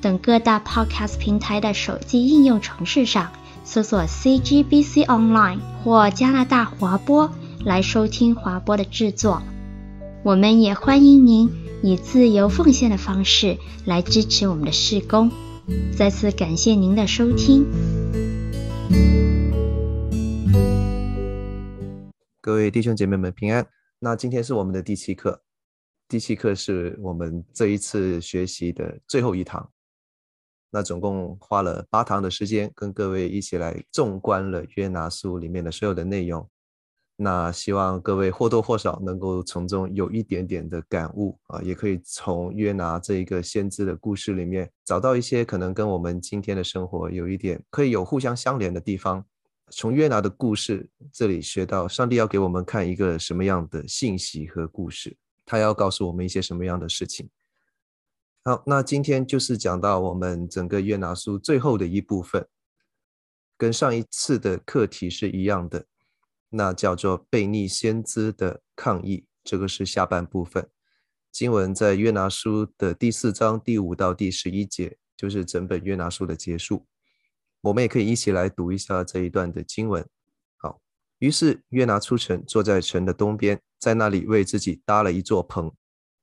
等各大 Podcast 平台的手机应用程式上搜索 CGBC Online 或加拿大华播来收听华播的制作。我们也欢迎您以自由奉献的方式来支持我们的事工。再次感谢您的收听。各位弟兄姐妹们平安。那今天是我们的第七课，第七课是我们这一次学习的最后一堂。那总共花了八堂的时间，跟各位一起来纵观了约拿书里面的所有的内容。那希望各位或多或少能够从中有一点点的感悟啊，也可以从约拿这一个先知的故事里面找到一些可能跟我们今天的生活有一点可以有互相相连的地方。从约拿的故事这里学到，上帝要给我们看一个什么样的信息和故事，他要告诉我们一些什么样的事情。好，那今天就是讲到我们整个约拿书最后的一部分，跟上一次的课题是一样的，那叫做悖逆先知的抗议，这个是下半部分。经文在约拿书的第四章第五到第十一节，就是整本约拿书的结束。我们也可以一起来读一下这一段的经文。好，于是约拿出城，坐在城的东边，在那里为自己搭了一座棚，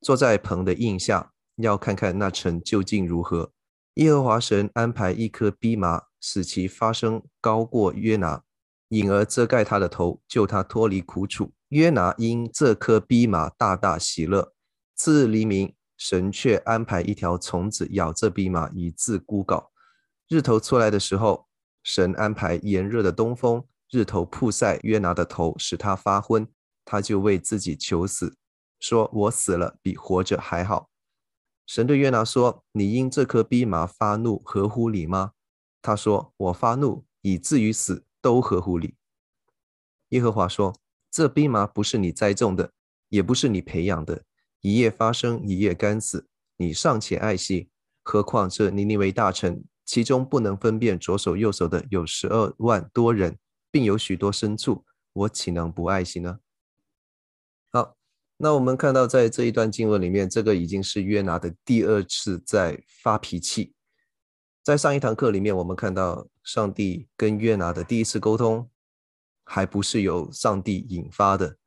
坐在棚的荫下，要看看那城究竟如何。耶和华神安排一颗蓖麻，使其发声高过约拿，引而遮盖他的头，救他脱离苦楚。约拿因这颗蓖麻大大喜乐。次日黎明，神却安排一条虫子咬这蓖麻，以自孤槁。日头出来的时候，神安排炎热的东风，日头曝晒约拿的头，使他发昏，他就为自己求死，说：“我死了比活着还好。”神对约拿说：“你因这颗蓖麻发怒，合乎理吗？”他说：“我发怒以至于死，都合乎理。”耶和华说：“这蓖麻不是你栽种的，也不是你培养的，一夜发生，一夜干死，你尚且爱惜，何况这尼尼微大臣？”其中不能分辨左手右手的有十二万多人，并有许多牲畜，我岂能不爱惜呢？那我们看到在这一段经文里面，这个已经是约拿的第二次在发脾气。在上一堂课里面，我们看到上帝跟约拿的第一次沟通，还不是由上帝引发的，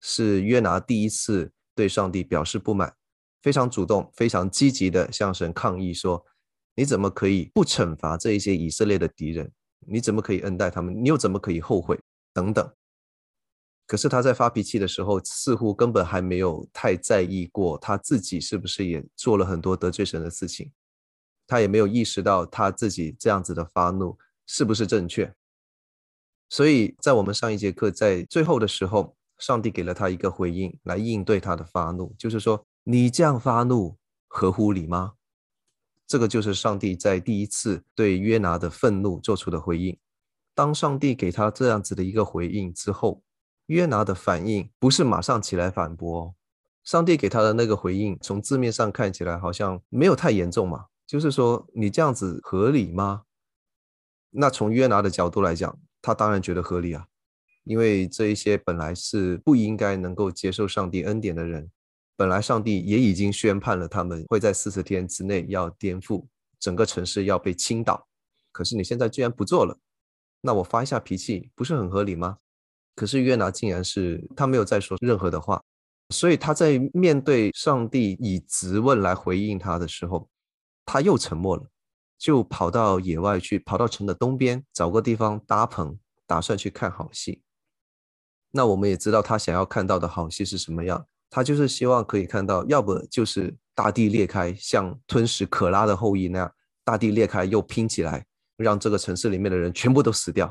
是约拿第一次对上帝表示不满，非常主动、非常积极的向神抗议说。你怎么可以不惩罚这一些以色列的敌人？你怎么可以恩待他们？你又怎么可以后悔？等等。可是他在发脾气的时候，似乎根本还没有太在意过他自己是不是也做了很多得罪神的事情。他也没有意识到他自己这样子的发怒是不是正确。所以在我们上一节课在最后的时候，上帝给了他一个回应来应对他的发怒，就是说：你这样发怒合乎理吗？这个就是上帝在第一次对约拿的愤怒做出的回应。当上帝给他这样子的一个回应之后，约拿的反应不是马上起来反驳。上帝给他的那个回应，从字面上看起来好像没有太严重嘛，就是说你这样子合理吗？那从约拿的角度来讲，他当然觉得合理啊，因为这一些本来是不应该能够接受上帝恩典的人。本来上帝也已经宣判了，他们会在四十天之内要颠覆整个城市，要被倾倒。可是你现在居然不做了，那我发一下脾气不是很合理吗？可是约拿竟然是他没有再说任何的话，所以他在面对上帝以质问来回应他的时候，他又沉默了，就跑到野外去，跑到城的东边找个地方搭棚，打算去看好戏。那我们也知道他想要看到的好戏是什么样。他就是希望可以看到，要不就是大地裂开，像吞噬可拉的后裔那样，大地裂开又拼起来，让这个城市里面的人全部都死掉；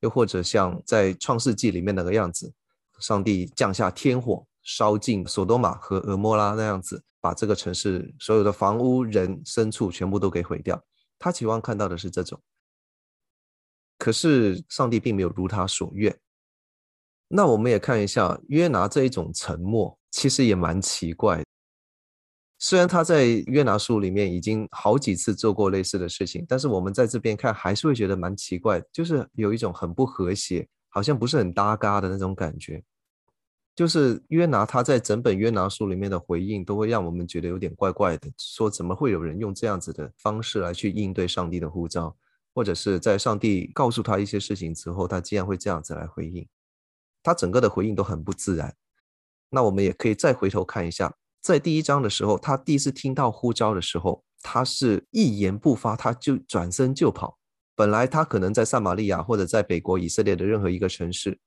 又或者像在创世纪里面那个样子，上帝降下天火，烧尽索多玛和蛾摩拉那样子，把这个城市所有的房屋、人、牲畜全部都给毁掉。他期望看到的是这种。可是上帝并没有如他所愿。那我们也看一下约拿这一种沉默，其实也蛮奇怪的。虽然他在约拿书里面已经好几次做过类似的事情，但是我们在这边看还是会觉得蛮奇怪，就是有一种很不和谐，好像不是很搭嘎的那种感觉。就是约拿他在整本约拿书里面的回应，都会让我们觉得有点怪怪的，说怎么会有人用这样子的方式来去应对上帝的呼召？或者是在上帝告诉他一些事情之后，他竟然会这样子来回应，他整个的回应都很不自然。那我们也可以再回头看一下，在第一章的时候，他第一次听到呼召的时候，他是一言不发，他就转身就跑。本来他可能在撒玛利亚或者在北国以色列的任何一个城市，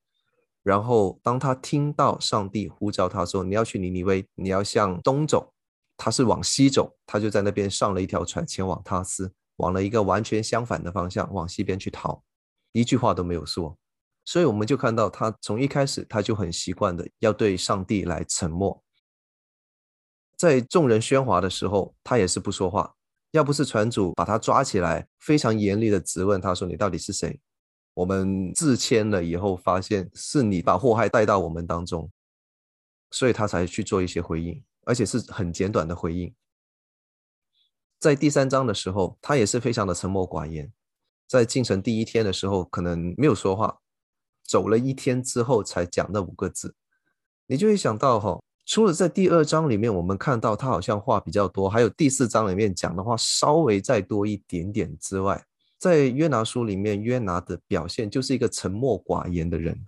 然后当他听到上帝呼召他说：“你要去尼尼微，你要向东走。”他是往西走，他就在那边上了一条船前往他斯。往了一个完全相反的方向，往西边去逃，一句话都没有说。所以我们就看到他从一开始他就很习惯的要对上帝来沉默，在众人喧哗的时候，他也是不说话。要不是船主把他抓起来，非常严厉的质问他说：“你到底是谁？”我们自谦了以后，发现是你把祸害带到我们当中，所以他才去做一些回应，而且是很简短的回应。在第三章的时候，他也是非常的沉默寡言。在进城第一天的时候，可能没有说话，走了一天之后才讲那五个字。你就会想到哈，除了在第二章里面我们看到他好像话比较多，还有第四章里面讲的话稍微再多一点点之外，在约拿书里面，约拿的表现就是一个沉默寡言的人。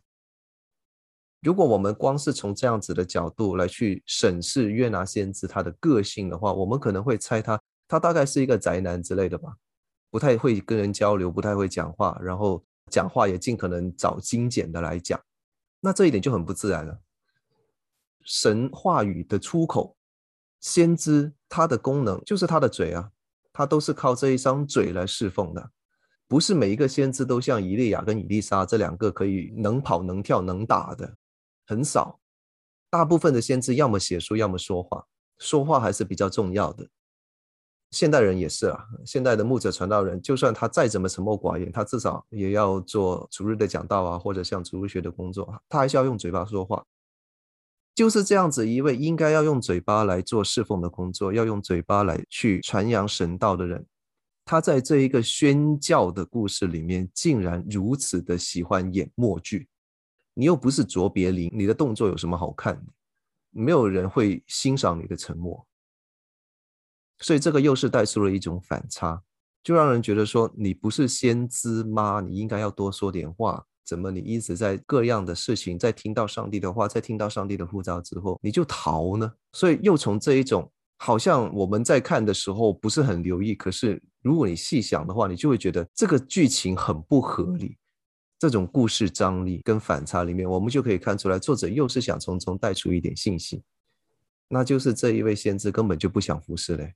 如果我们光是从这样子的角度来去审视约拿先知他的个性的话，我们可能会猜他。他大概是一个宅男之类的吧，不太会跟人交流，不太会讲话，然后讲话也尽可能找精简的来讲，那这一点就很不自然了。神话语的出口，先知他的功能就是他的嘴啊，他都是靠这一张嘴来侍奉的，不是每一个先知都像以利亚跟以利沙这两个可以能跑能跳能打的，很少。大部分的先知要么写书，要么说话，说话还是比较重要的。现代人也是啊，现代的牧者传道人，就算他再怎么沉默寡言，他至少也要做逐日的讲道啊，或者像主日学的工作，他还是要用嘴巴说话。就是这样子一位应该要用嘴巴来做侍奉的工作，要用嘴巴来去传扬神道的人，他在这一个宣教的故事里面，竟然如此的喜欢演默剧。你又不是卓别林，你的动作有什么好看的？没有人会欣赏你的沉默。所以这个又是带出了一种反差，就让人觉得说，你不是先知吗？你应该要多说点话。怎么你一直在各样的事情，在听到上帝的话，在听到上帝的呼召之后，你就逃呢？所以又从这一种好像我们在看的时候不是很留意，可是如果你细想的话，你就会觉得这个剧情很不合理。这种故事张力跟反差里面，我们就可以看出来，作者又是想从中带出一点信息，那就是这一位先知根本就不想服侍嘞。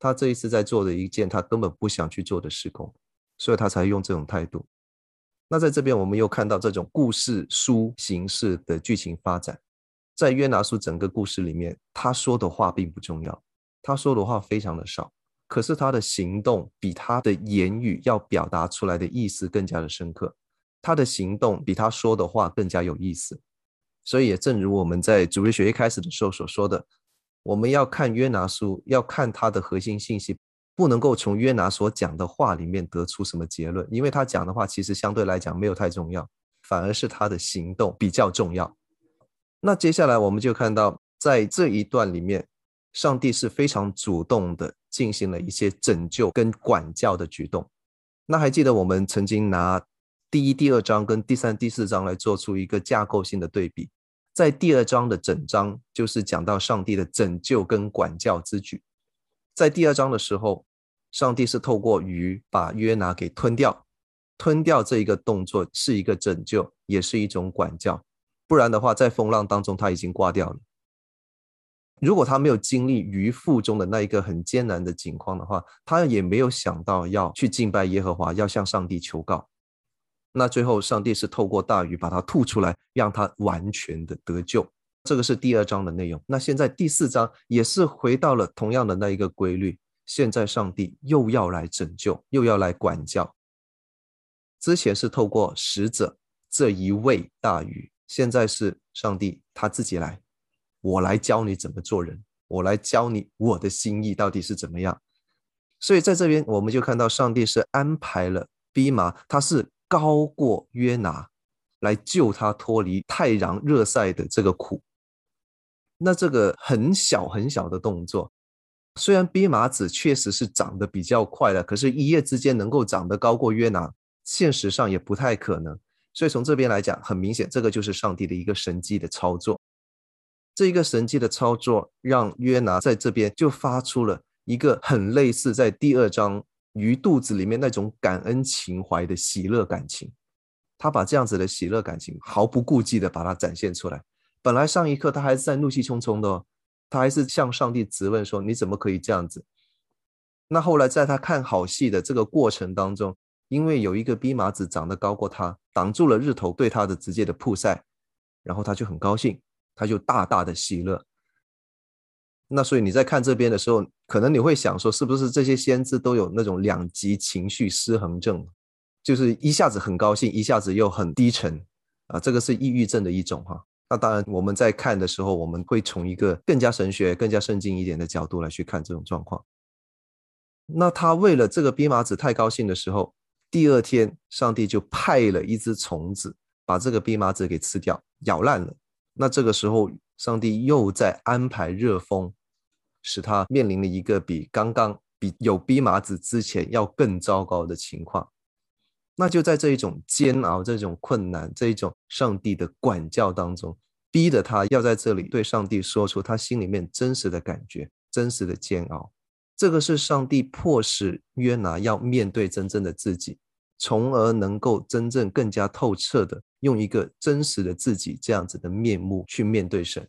他这一次在做的一件他根本不想去做的事工，所以他才用这种态度。那在这边我们又看到这种故事书形式的剧情发展，在约拿书整个故事里面，他说的话并不重要，他说的话非常的少，可是他的行动比他的言语要表达出来的意思更加的深刻，他的行动比他说的话更加有意思。所以也正如我们在主日学一开始的时候所说的。我们要看约拿书，要看他的核心信息，不能够从约拿所讲的话里面得出什么结论，因为他讲的话其实相对来讲没有太重要，反而是他的行动比较重要。那接下来我们就看到，在这一段里面，上帝是非常主动的进行了一些拯救跟管教的举动。那还记得我们曾经拿第一、第二章跟第三、第四章来做出一个架构性的对比。在第二章的整章就是讲到上帝的拯救跟管教之举。在第二章的时候，上帝是透过鱼把约拿给吞掉，吞掉这一个动作是一个拯救，也是一种管教。不然的话，在风浪当中他已经挂掉了。如果他没有经历鱼腹中的那一个很艰难的境况的话，他也没有想到要去敬拜耶和华，要向上帝求告。那最后，上帝是透过大鱼把他吐出来，让他完全的得救。这个是第二章的内容。那现在第四章也是回到了同样的那一个规律。现在上帝又要来拯救，又要来管教。之前是透过使者这一位大鱼，现在是上帝他自己来，我来教你怎么做人，我来教你我的心意到底是怎么样。所以在这边我们就看到上帝是安排了逼麻，他是高过约拿，来救他脱离太阳热晒的这个苦。那这个很小很小的动作，虽然蓖麻子确实是长得比较快了，可是，一夜之间能够长得高过约拿，现实上也不太可能。所以从这边来讲，很明显，这个就是上帝的一个神迹的操作。这一个神迹的操作，让约拿在这边就发出了一个很类似在第二章鱼肚子里面那种感恩情怀的喜乐感情。他把这样子的喜乐感情毫不顾忌的把它展现出来。本来上一刻他还是在怒气冲冲的，他还是向上帝质问说：“你怎么可以这样子？”那后来在他看好戏的这个过程当中，因为有一个逼麻子长得高过他，挡住了日头对他的直接的曝晒，然后他就很高兴，他就大大的喜乐。那所以你在看这边的时候，可能你会想说，是不是这些先知都有那种两极情绪失衡症，就是一下子很高兴，一下子又很低沉啊？这个是抑郁症的一种哈。那当然，我们在看的时候，我们会从一个更加神学、更加圣经一点的角度来去看这种状况。那他为了这个蓖麻子太高兴的时候，第二天上帝就派了一只虫子把这个蓖麻子给吃掉、咬烂了。那这个时候，上帝又在安排热风，使他面临了一个比刚刚比有蓖麻子之前要更糟糕的情况。那就在这一种煎熬、这种困难、这一种上帝的管教当中，逼着他要在这里对上帝说出他心里面真实的感觉、真实的煎熬。这个是上帝迫使约拿要面对真正的自己，从而能够真正更加透彻的用一个真实的自己这样子的面目去面对神。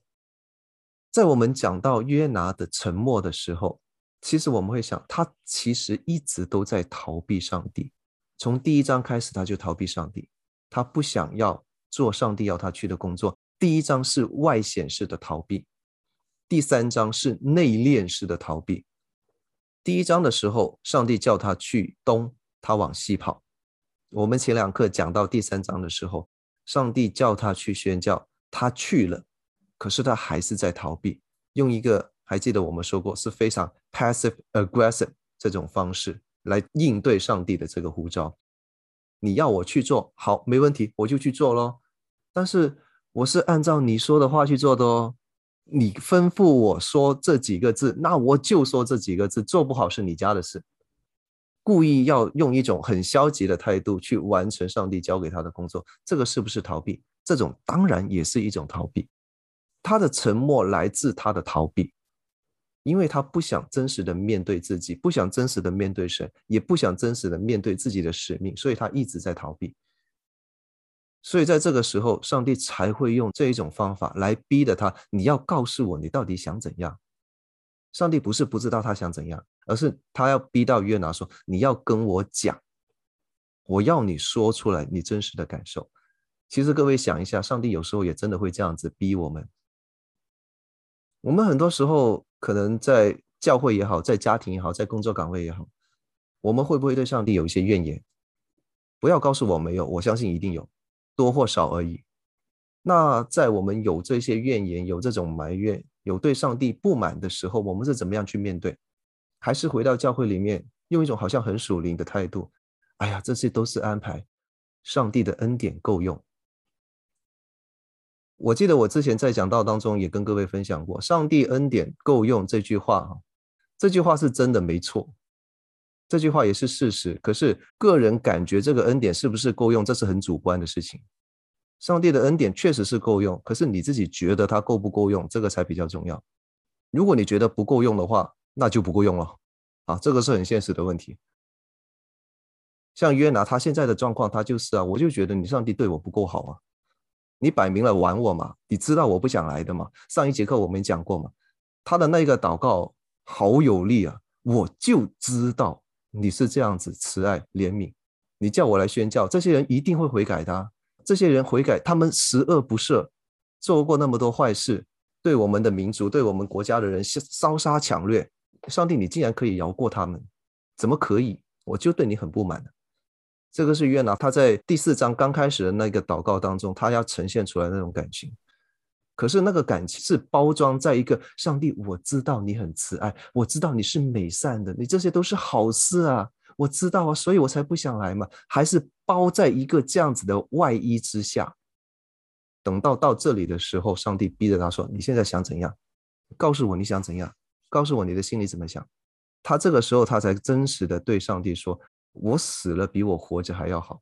在我们讲到约拿的沉默的时候，其实我们会想，他其实一直都在逃避上帝。从第一章开始，他就逃避上帝，他不想要做上帝要他去的工作。第一章是外显式的逃避，第三章是内敛式的逃避。第一章的时候，上帝叫他去东，他往西跑。我们前两课讲到第三章的时候，上帝叫他去宣教，他去了，可是他还是在逃避，用一个还记得我们说过是非常 passive aggressive 这种方式。来应对上帝的这个呼召，你要我去做好，没问题，我就去做喽。但是我是按照你说的话去做的哦。你吩咐我说这几个字，那我就说这几个字，做不好是你家的事。故意要用一种很消极的态度去完成上帝交给他的工作，这个是不是逃避？这种当然也是一种逃避。他的沉默来自他的逃避。因为他不想真实的面对自己，不想真实的面对神，也不想真实的面对自己的使命，所以他一直在逃避。所以在这个时候，上帝才会用这一种方法来逼着他：你要告诉我，你到底想怎样？上帝不是不知道他想怎样，而是他要逼到约拿说：你要跟我讲，我要你说出来你真实的感受。其实各位想一下，上帝有时候也真的会这样子逼我们。我们很多时候。可能在教会也好，在家庭也好，在工作岗位也好，我们会不会对上帝有一些怨言？不要告诉我没有，我相信一定有，多或少而已。那在我们有这些怨言、有这种埋怨、有对上帝不满的时候，我们是怎么样去面对？还是回到教会里面，用一种好像很属灵的态度？哎呀，这些都是安排，上帝的恩典够用。我记得我之前在讲道当中也跟各位分享过，“上帝恩典够用”这句话，哈，这句话是真的没错，这句话也是事实。可是个人感觉这个恩典是不是够用，这是很主观的事情。上帝的恩典确实是够用，可是你自己觉得它够不够用，这个才比较重要。如果你觉得不够用的话，那就不够用了，啊，这个是很现实的问题。像约拿他现在的状况，他就是啊，我就觉得你上帝对我不够好啊。你摆明了玩我嘛？你知道我不想来的嘛？上一节课我们讲过嘛？他的那个祷告好有力啊！我就知道你是这样子慈爱怜悯，你叫我来宣教，这些人一定会悔改的。这些人悔改，他们十恶不赦，做过那么多坏事，对我们的民族、对我们国家的人烧杀抢掠，上帝，你竟然可以饶过他们，怎么可以？我就对你很不满。这个是约拿他在第四章刚开始的那个祷告当中，他要呈现出来那种感情。可是那个感情是包装在一个上帝，我知道你很慈爱，我知道你是美善的，你这些都是好事啊，我知道啊，所以我才不想来嘛。还是包在一个这样子的外衣之下。等到到这里的时候，上帝逼着他说：“你现在想怎样？告诉我你想怎样？告诉我你的心里怎么想。”他这个时候他才真实的对上帝说。我死了比我活着还要好，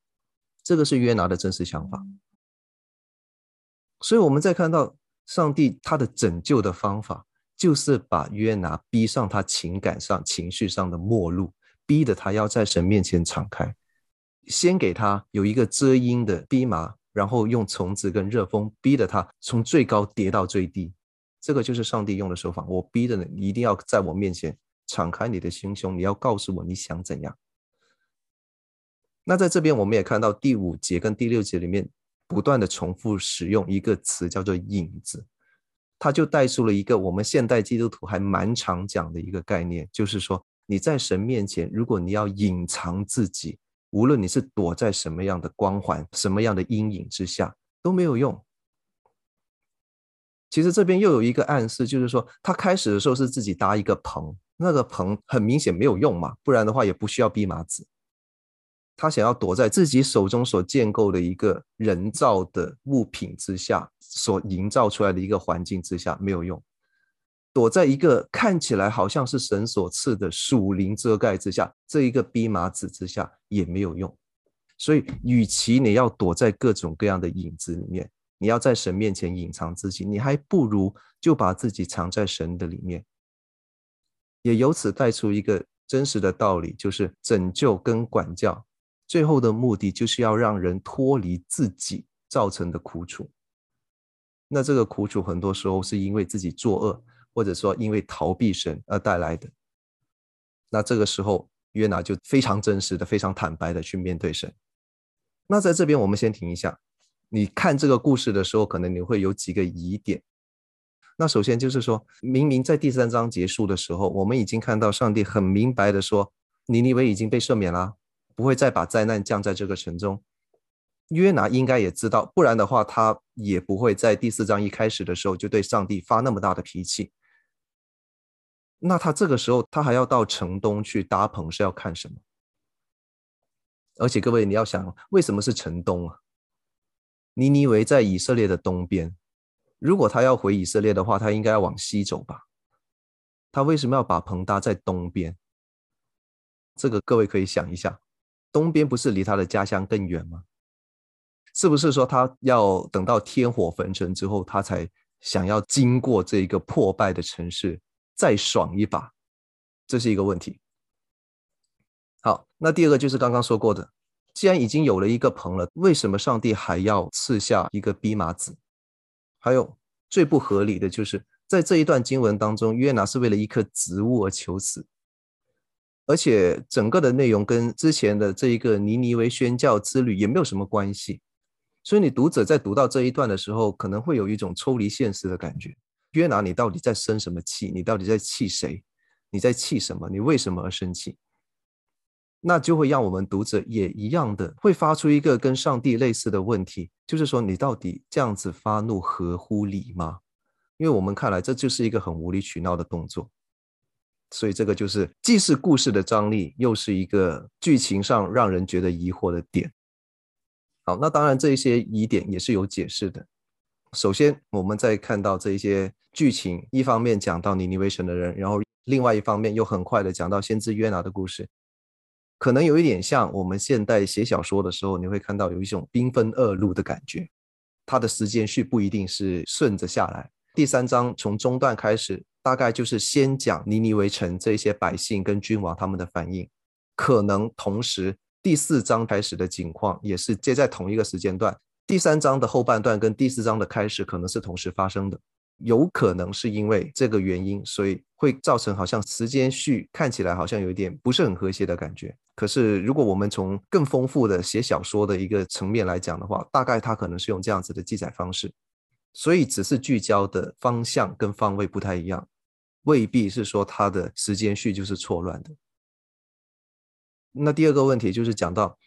这个是约拿的真实想法。所以我们再看到上帝他的拯救的方法，就是把约拿逼上他情感上、情绪上的末路，逼得他要在神面前敞开，先给他有一个遮阴的蓖麻，然后用虫子跟热风逼得他从最高跌到最低。这个就是上帝用的手法。我逼着你，你一定要在我面前敞开你的心胸，你要告诉我你想怎样。那在这边，我们也看到第五节跟第六节里面不断的重复使用一个词，叫做“影子”，它就带出了一个我们现代基督徒还蛮常讲的一个概念，就是说你在神面前，如果你要隐藏自己，无论你是躲在什么样的光环、什么样的阴影之下，都没有用。其实这边又有一个暗示，就是说他开始的时候是自己搭一个棚，那个棚很明显没有用嘛，不然的话也不需要蓖麻子。他想要躲在自己手中所建构的一个人造的物品之下，所营造出来的一个环境之下没有用；躲在一个看起来好像是神所赐的属灵遮盖之下，这一个蓖麻子之下也没有用。所以，与其你要躲在各种各样的影子里面，你要在神面前隐藏自己，你还不如就把自己藏在神的里面。也由此带出一个真实的道理，就是拯救跟管教。最后的目的就是要让人脱离自己造成的苦楚。那这个苦楚很多时候是因为自己作恶，或者说因为逃避神而带来的。那这个时候，约拿就非常真实的、非常坦白的去面对神。那在这边我们先停一下。你看这个故事的时候，可能你会有几个疑点。那首先就是说，明明在第三章结束的时候，我们已经看到上帝很明白的说，尼尼微已经被赦免了。不会再把灾难降在这个城中。约拿应该也知道，不然的话，他也不会在第四章一开始的时候就对上帝发那么大的脾气。那他这个时候他还要到城东去搭棚，是要看什么？而且各位，你要想，为什么是城东啊？尼尼微在以色列的东边，如果他要回以色列的话，他应该要往西走吧？他为什么要把棚搭在东边？这个各位可以想一下。东边不是离他的家乡更远吗？是不是说他要等到天火焚城之后，他才想要经过这一个破败的城市，再爽一把？这是一个问题。好，那第二个就是刚刚说过的，既然已经有了一个棚了，为什么上帝还要赐下一个蓖麻子？还有最不合理的就是在这一段经文当中，约拿是为了一棵植物而求死。而且整个的内容跟之前的这一个尼尼微宣教之旅也没有什么关系，所以你读者在读到这一段的时候，可能会有一种抽离现实的感觉。约拿，你到底在生什么气？你到底在气谁？你在气什么？你为什么而生气？那就会让我们读者也一样的会发出一个跟上帝类似的问题，就是说你到底这样子发怒合乎理吗？因为我们看来这就是一个很无理取闹的动作。所以这个就是既是故事的张力，又是一个剧情上让人觉得疑惑的点。好，那当然这些疑点也是有解释的。首先，我们在看到这一些剧情，一方面讲到尼尼微城的人，然后另外一方面又很快的讲到先知约拿的故事，可能有一点像我们现代写小说的时候，你会看到有一种兵分二路的感觉，它的时间序不一定是顺着下来。第三章从中段开始。大概就是先讲尼尼微城这些百姓跟君王他们的反应，可能同时第四章开始的景况也是接在同一个时间段，第三章的后半段跟第四章的开始可能是同时发生的，有可能是因为这个原因，所以会造成好像时间序看起来好像有一点不是很和谐的感觉。可是如果我们从更丰富的写小说的一个层面来讲的话，大概他可能是用这样子的记载方式。所以只是聚焦的方向跟方位不太一样，未必是说他的时间序就是错乱的。那第二个问题就是讲到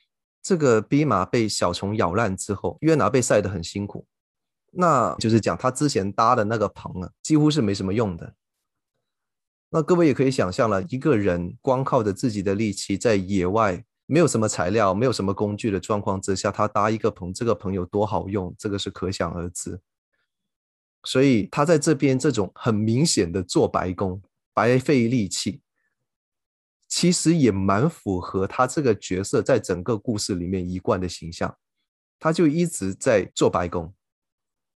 这个蓖麻被小虫咬烂之后，约拿被晒得很辛苦，那就是讲他之前搭的那个棚啊，几乎是没什么用的。那各位也可以想象了，一个人光靠着自己的力气在野外，没有什么材料，没有什么工具的状况之下，他搭一个棚，这个棚有多好用，这个是可想而知。所以他在这边这种很明显的做白工、白费力气。其实也蛮符合他这个角色在整个故事里面一贯的形象，他就一直在做白工。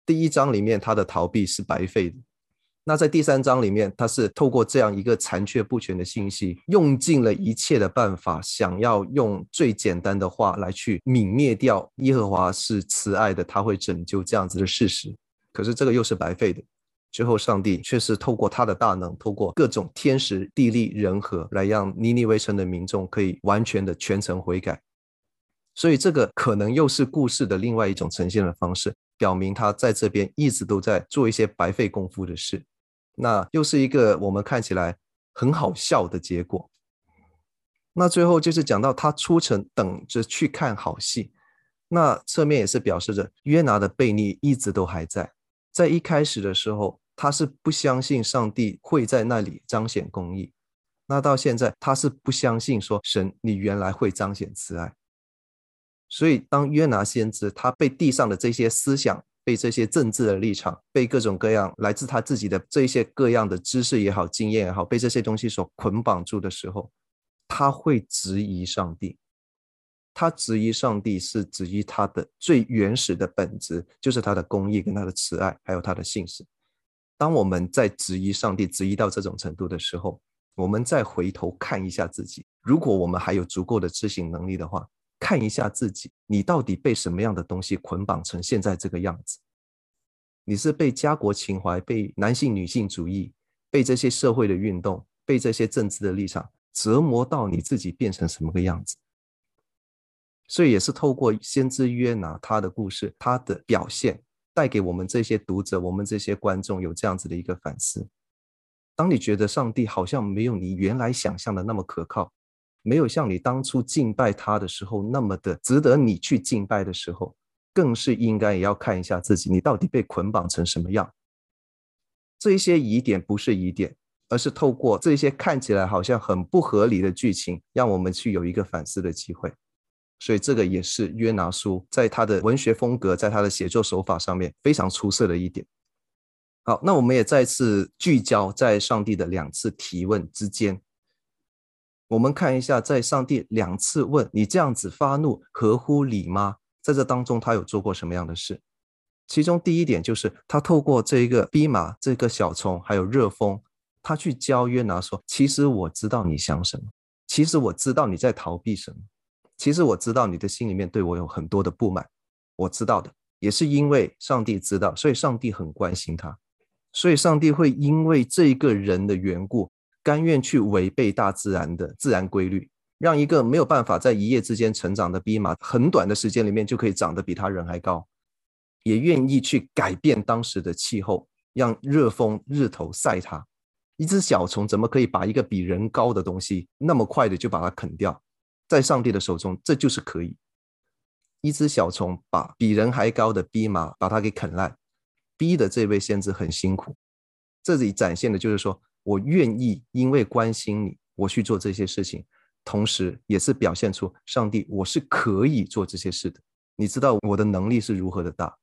第一章里面他的逃避是白费的，那在第三章里面他是透过这样一个残缺不全的信息，用尽了一切的办法，想要用最简单的话来去泯灭掉耶和华是慈爱的，他会拯救这样子的事实。可是这个又是白费的。最后，上帝却是透过他的大能，透过各种天时地利人和，来让尼尼微城的民众可以完全的全程悔改。所以，这个可能又是故事的另外一种呈现的方式，表明他在这边一直都在做一些白费功夫的事。那又是一个我们看起来很好笑的结果。那最后就是讲到他出城等着去看好戏，那侧面也是表示着约拿的悖逆一直都还在，在一开始的时候。他是不相信上帝会在那里彰显公义，那到现在他是不相信说神你原来会彰显慈爱，所以当约拿先知他被地上的这些思想、被这些政治的立场、被各种各样来自他自己的这些各样的知识也好、经验也好，被这些东西所捆绑住的时候，他会质疑上帝。他质疑上帝是质疑他的最原始的本质，就是他的公义跟他的慈爱，还有他的信实。当我们在质疑上帝、质疑到这种程度的时候，我们再回头看一下自己。如果我们还有足够的知行能力的话，看一下自己，你到底被什么样的东西捆绑成现在这个样子？你是被家国情怀、被男性女性主义、被这些社会的运动、被这些政治的立场折磨到你自己变成什么个样子？所以也是透过先知约拿他的故事，他的表现。带给我们这些读者，我们这些观众有这样子的一个反思：当你觉得上帝好像没有你原来想象的那么可靠，没有像你当初敬拜他的时候那么的值得你去敬拜的时候，更是应该也要看一下自己，你到底被捆绑成什么样。这一些疑点不是疑点，而是透过这些看起来好像很不合理的剧情，让我们去有一个反思的机会。所以这个也是约拿书在他的文学风格，在他的写作手法上面非常出色的一点。好，那我们也再次聚焦在上帝的两次提问之间。我们看一下，在上帝两次问你这样子发怒合乎理吗？在这当中，他有做过什么样的事？其中第一点就是他透过这一个蓖麻、这个小虫，还有热风，他去教约拿说：“其实我知道你想什么，其实我知道你在逃避什么。”其实我知道你的心里面对我有很多的不满，我知道的，也是因为上帝知道，所以上帝很关心他，所以上帝会因为这个人的缘故，甘愿去违背大自然的自然规律，让一个没有办法在一夜之间成长的蓖麻，很短的时间里面就可以长得比他人还高，也愿意去改变当时的气候，让热风日头晒它。一只小虫怎么可以把一个比人高的东西那么快的就把它啃掉？在上帝的手中，这就是可以。一只小虫把比人还高的蓖麻把它给啃烂，逼的这位先知很辛苦。这里展现的就是说，我愿意因为关心你，我去做这些事情，同时也是表现出上帝，我是可以做这些事的。你知道我的能力是如何的大，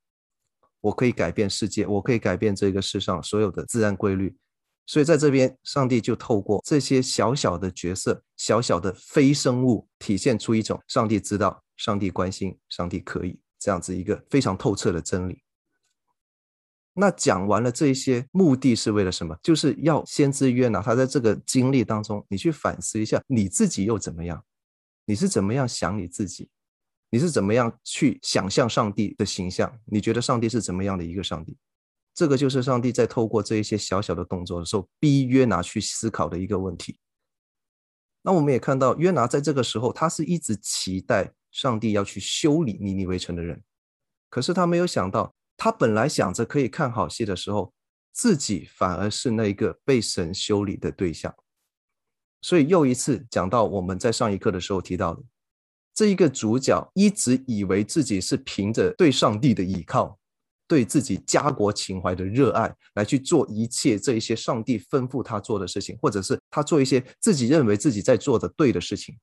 我可以改变世界，我可以改变这个世上所有的自然规律。所以在这边，上帝就透过这些小小的角色、小小的非生物，体现出一种上帝知道、上帝关心、上帝可以这样子一个非常透彻的真理。那讲完了这些，目的是为了什么？就是要先知约拿他在这个经历当中，你去反思一下你自己又怎么样？你是怎么样想你自己？你是怎么样去想象上帝的形象？你觉得上帝是怎么样的一个上帝？这个就是上帝在透过这一些小小的动作的时候，逼约拿去思考的一个问题。那我们也看到，约拿在这个时候，他是一直期待上帝要去修理尼尼微城的人，可是他没有想到，他本来想着可以看好戏的时候，自己反而是那一个被神修理的对象。所以又一次讲到我们在上一课的时候提到的，这一个主角一直以为自己是凭着对上帝的依靠，对自己家国情怀的热爱来去做一切这一些上帝吩咐他做的事情，或者是他做一些自己认为自己在做的对的事情。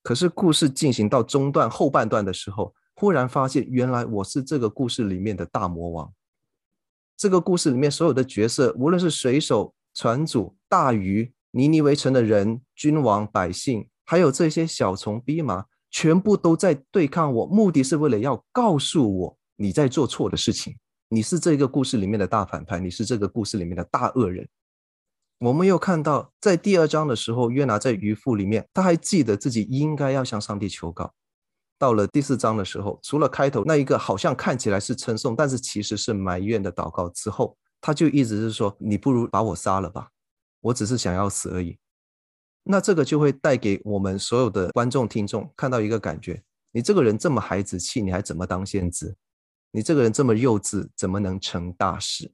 可是故事进行到中段后半段的时候，忽然发现原来我是这个故事里面的大魔王。这个故事里面所有的角色，无论是水手、船主、大鱼、尼尼围城的人、君王、百姓，还有这些小虫、逼麻，全部都在对抗我，目的是为了要告诉我。你在做错的事情，你是这个故事里面的大反派，你是这个故事里面的大恶人。我们又看到，在第二章的时候，约拿在鱼腹里面，他还记得自己应该要向上帝求告。到了第四章的时候，除了开头那一个好像看起来是称颂，但是其实是埋怨的祷告之后，他就一直是说：“你不如把我杀了吧，我只是想要死而已。”那这个就会带给我们所有的观众听众看到一个感觉：你这个人这么孩子气，你还怎么当先知？你这个人这么幼稚，怎么能成大事？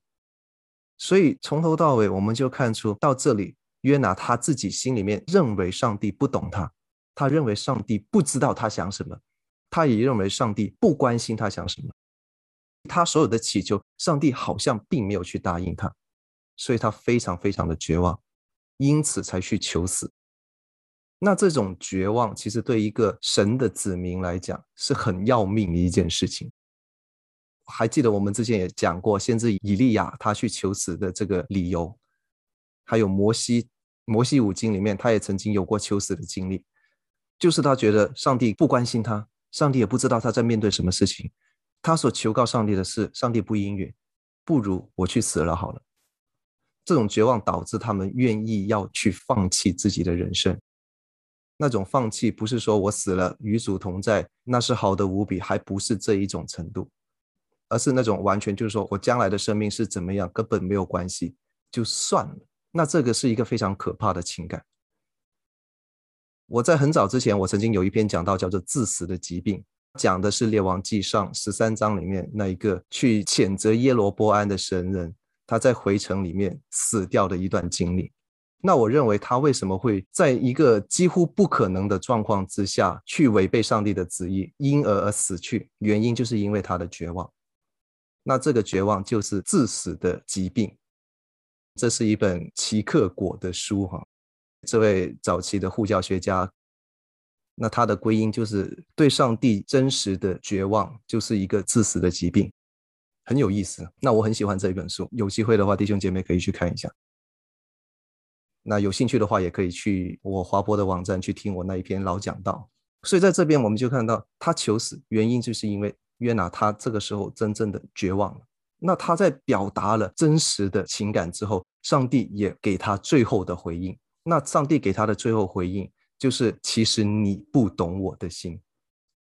所以从头到尾，我们就看出到这里，约拿他自己心里面认为上帝不懂他，他认为上帝不知道他想什么，他也认为上帝不关心他想什么。他所有的祈求，上帝好像并没有去答应他，所以他非常非常的绝望，因此才去求死。那这种绝望，其实对一个神的子民来讲，是很要命的一件事情。还记得我们之前也讲过，先知以利亚他去求死的这个理由，还有摩西，摩西五经里面他也曾经有过求死的经历，就是他觉得上帝不关心他，上帝也不知道他在面对什么事情，他所求告上帝的事，上帝不应允，不如我去死了好了。这种绝望导致他们愿意要去放弃自己的人生，那种放弃不是说我死了与主同在，那是好的无比，还不是这一种程度。而是那种完全就是说我将来的生命是怎么样，根本没有关系，就算了。那这个是一个非常可怕的情感。我在很早之前，我曾经有一篇讲到叫做“自死的疾病”，讲的是《列王纪上》十三章里面那一个去谴责耶罗波安的神人，他在回城里面死掉的一段经历。那我认为他为什么会在一个几乎不可能的状况之下去违背上帝的旨意，因而而死去？原因就是因为他的绝望。那这个绝望就是致死的疾病。这是一本奇克果的书哈，这位早期的护教学家，那他的归因就是对上帝真实的绝望，就是一个致死的疾病，很有意思。那我很喜欢这一本书，有机会的话，弟兄姐妹可以去看一下。那有兴趣的话，也可以去我华博的网站去听我那一篇老讲道。所以在这边我们就看到他求死原因，就是因为。约拿他这个时候真正的绝望了。那他在表达了真实的情感之后，上帝也给他最后的回应。那上帝给他的最后回应就是：其实你不懂我的心。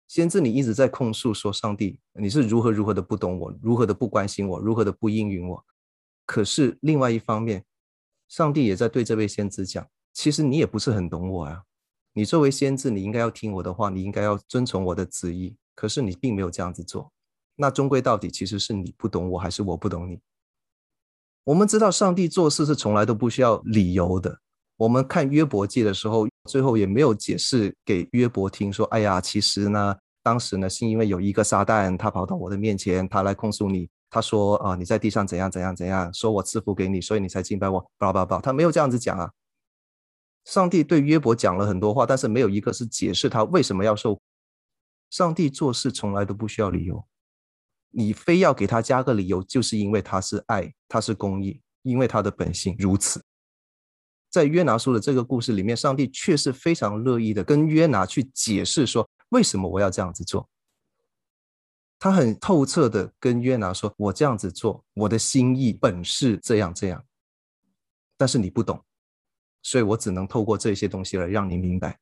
先知你一直在控诉说，上帝你是如何如何的不懂我，如何的不关心我，如何的不应允我。可是另外一方面，上帝也在对这位先知讲：其实你也不是很懂我啊。你作为先知，你应该要听我的话，你应该要遵从我的旨意。可是你并没有这样子做，那终归到底其实是你不懂我，还是我不懂你？我们知道上帝做事是从来都不需要理由的。我们看约伯记的时候，最后也没有解释给约伯听，说：“哎呀，其实呢，当时呢是因为有一个撒旦，他跑到我的面前，他来控诉你，他说啊，你在地上怎样怎样怎样，说我赐福给你，所以你才敬拜我。”巴拉巴拉，他没有这样子讲啊。上帝对约伯讲了很多话，但是没有一个是解释他为什么要受。上帝做事从来都不需要理由，你非要给他加个理由，就是因为他是爱，他是公义，因为他的本性如此。在约拿书的这个故事里面，上帝却是非常乐意的跟约拿去解释说，为什么我要这样子做。他很透彻的跟约拿说，我这样子做，我的心意本是这样这样，但是你不懂，所以我只能透过这些东西来让你明白。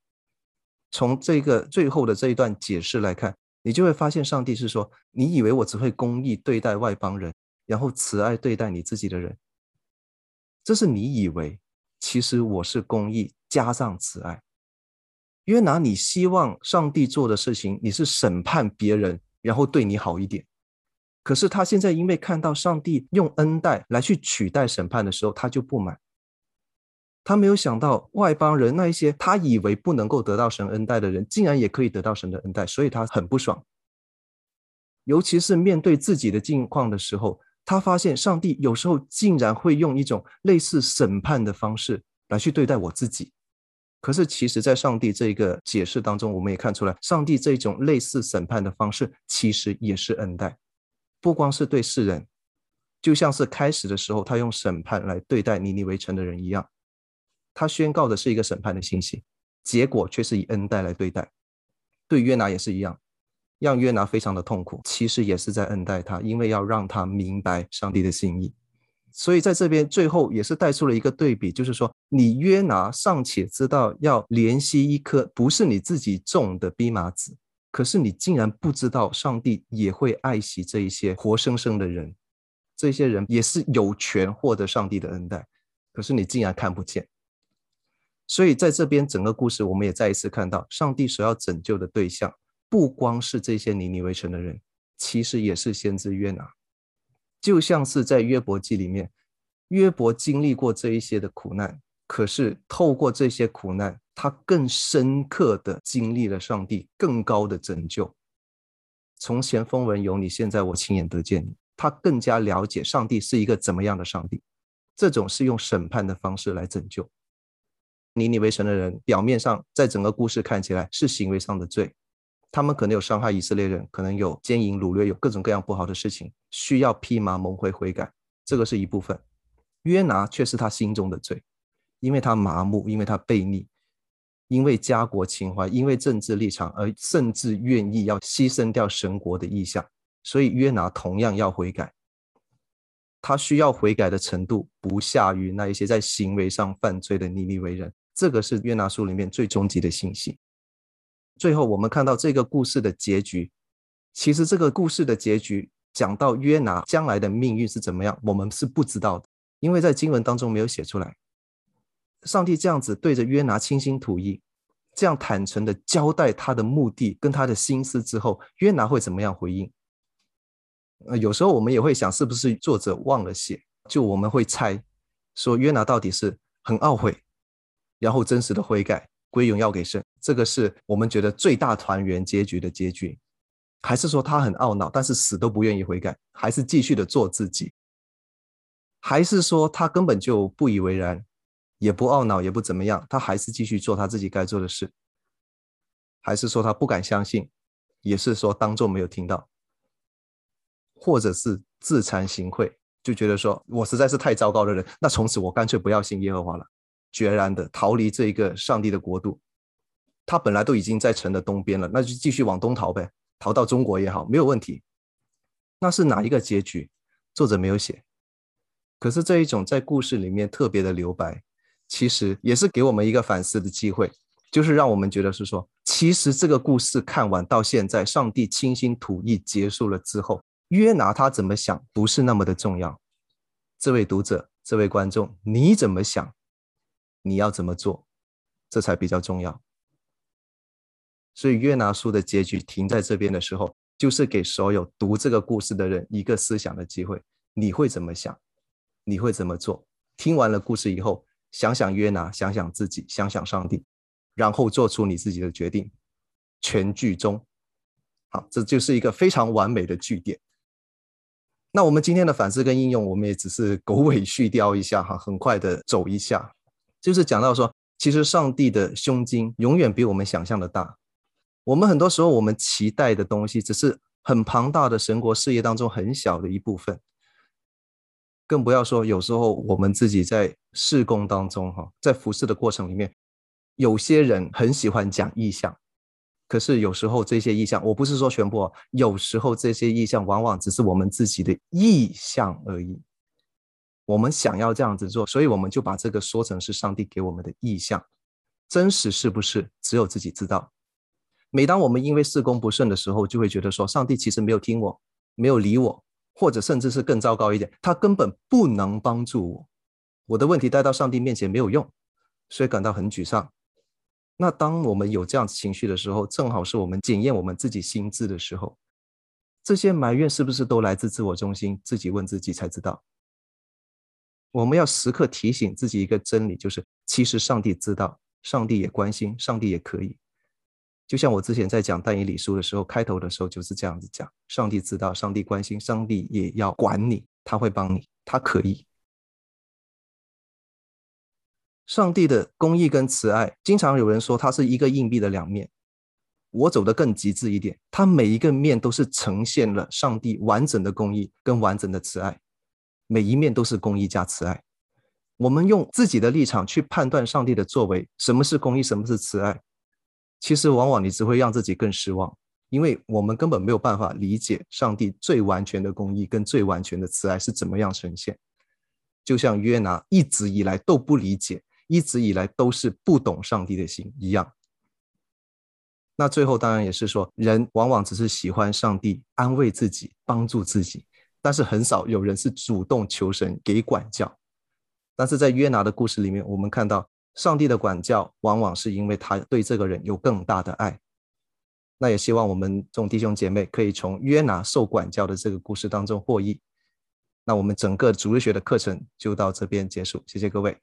从这个最后的这一段解释来看，你就会发现，上帝是说：你以为我只会公义对待外邦人，然后慈爱对待你自己的人，这是你以为。其实我是公义加上慈爱。约拿，你希望上帝做的事情，你是审判别人，然后对你好一点。可是他现在因为看到上帝用恩待来去取代审判的时候，他就不满。他没有想到外邦人那一些他以为不能够得到神恩待的人，竟然也可以得到神的恩待，所以他很不爽。尤其是面对自己的境况的时候，他发现上帝有时候竟然会用一种类似审判的方式来去对待我自己。可是其实，在上帝这个解释当中，我们也看出来，上帝这种类似审判的方式，其实也是恩待。不光是对世人，就像是开始的时候，他用审判来对待尼尼微城的人一样，他宣告的是一个审判的信息，结果却是以恩待来对待。对约拿也是一样，让约拿非常的痛苦，其实也是在恩待他，因为要让他明白上帝的心意。所以在这边最后也是带出了一个对比，就是说，你约拿尚且知道要怜惜一颗不是你自己种的蓖麻子。可是你竟然不知道，上帝也会爱惜这一些活生生的人，这些人也是有权获得上帝的恩待。可是你竟然看不见，所以在这边整个故事，我们也再一次看到，上帝所要拯救的对象，不光是这些尼尼微城的人，其实也是先知约拿。就像是在约伯记里面，约伯经历过这一些的苦难，可是透过这些苦难。他更深刻的经历了上帝更高的拯救。从前风闻有你，现在我亲眼得见你。他更加了解上帝是一个怎么样的上帝。这种是用审判的方式来拯救。尼尼微城的人，表面上在整个故事看起来是行为上的罪，他们可能有伤害以色列人，可能有奸淫掳掠，有各种各样不好的事情，需要披麻蒙灰悔改，这个是一部分。约拿却是他心中的罪，因为他麻木，因为他悖逆。因为家国情怀，因为政治立场，而甚至愿意要牺牲掉神国的意向，所以约拿同样要悔改。他需要悔改的程度不下于那一些在行为上犯罪的尼尼微人。这个是约拿书里面最终极的信息。最后，我们看到这个故事的结局。其实，这个故事的结局讲到约拿将来的命运是怎么样，我们是不知道的，因为在经文当中没有写出来。上帝这样子对着约拿倾心吐意，这样坦诚的交代他的目的跟他的心思之后，约拿会怎么样回应？呃，有时候我们也会想，是不是作者忘了写？就我们会猜，说约拿到底是很懊悔，然后真实的悔改，归荣耀给神，这个是我们觉得最大团圆结局的结局，还是说他很懊恼，但是死都不愿意悔改，还是继续的做自己？还是说他根本就不以为然？也不懊恼，也不怎么样，他还是继续做他自己该做的事，还是说他不敢相信，也是说当做没有听到，或者是自惭形秽，就觉得说我实在是太糟糕的人，那从此我干脆不要信耶和华了，决然的逃离这一个上帝的国度。他本来都已经在城的东边了，那就继续往东逃呗，逃到中国也好，没有问题。那是哪一个结局？作者没有写。可是这一种在故事里面特别的留白。其实也是给我们一个反思的机会，就是让我们觉得是说，其实这个故事看完到现在，上帝倾心吐意结束了之后，约拿他怎么想不是那么的重要。这位读者，这位观众，你怎么想？你要怎么做？这才比较重要。所以约拿书的结局停在这边的时候，就是给所有读这个故事的人一个思想的机会。你会怎么想？你会怎么做？听完了故事以后。想想约拿，想想自己，想想上帝，然后做出你自己的决定。全剧终，好，这就是一个非常完美的句点。那我们今天的反思跟应用，我们也只是狗尾续貂一下哈，很快的走一下，就是讲到说，其实上帝的胸襟永远比我们想象的大。我们很多时候我们期待的东西，只是很庞大的神国事业当中很小的一部分。更不要说，有时候我们自己在事工当中，哈，在服侍的过程里面，有些人很喜欢讲意象，可是有时候这些意象，我不是说全部，有时候这些意象往往只是我们自己的意象而已。我们想要这样子做，所以我们就把这个说成是上帝给我们的意象，真实是不是，只有自己知道。每当我们因为事工不顺的时候，就会觉得说，上帝其实没有听我，没有理我。或者甚至是更糟糕一点，他根本不能帮助我，我的问题带到上帝面前没有用，所以感到很沮丧。那当我们有这样子情绪的时候，正好是我们检验我们自己心智的时候。这些埋怨是不是都来自自我中心？自己问自己才知道。我们要时刻提醒自己一个真理，就是其实上帝知道，上帝也关心，上帝也可以。就像我之前在讲但以理书的时候，开头的时候就是这样子讲：上帝知道，上帝关心，上帝也要管你，他会帮你，他可以。上帝的公义跟慈爱，经常有人说它是一个硬币的两面。我走得更极致一点，它每一个面都是呈现了上帝完整的公义跟完整的慈爱。每一面都是公义加慈爱。我们用自己的立场去判断上帝的作为，什么是公义，什么是慈爱，其实往往你只会让自己更失望，因为我们根本没有办法理解上帝最完全的公义跟最完全的慈爱是怎么样呈现。就像约拿一直以来都不理解，一直以来都是不懂上帝的心一样。那最后当然也是说，人往往只是喜欢上帝安慰自己，帮助自己。但是很少有人是主动求神给管教，但是在约拿的故事里面，我们看到上帝的管教往往是因为他对这个人有更大的爱。那也希望我们众弟兄姐妹可以从约拿受管教的这个故事当中获益。那我们整个主日学的课程就到这边结束，谢谢各位。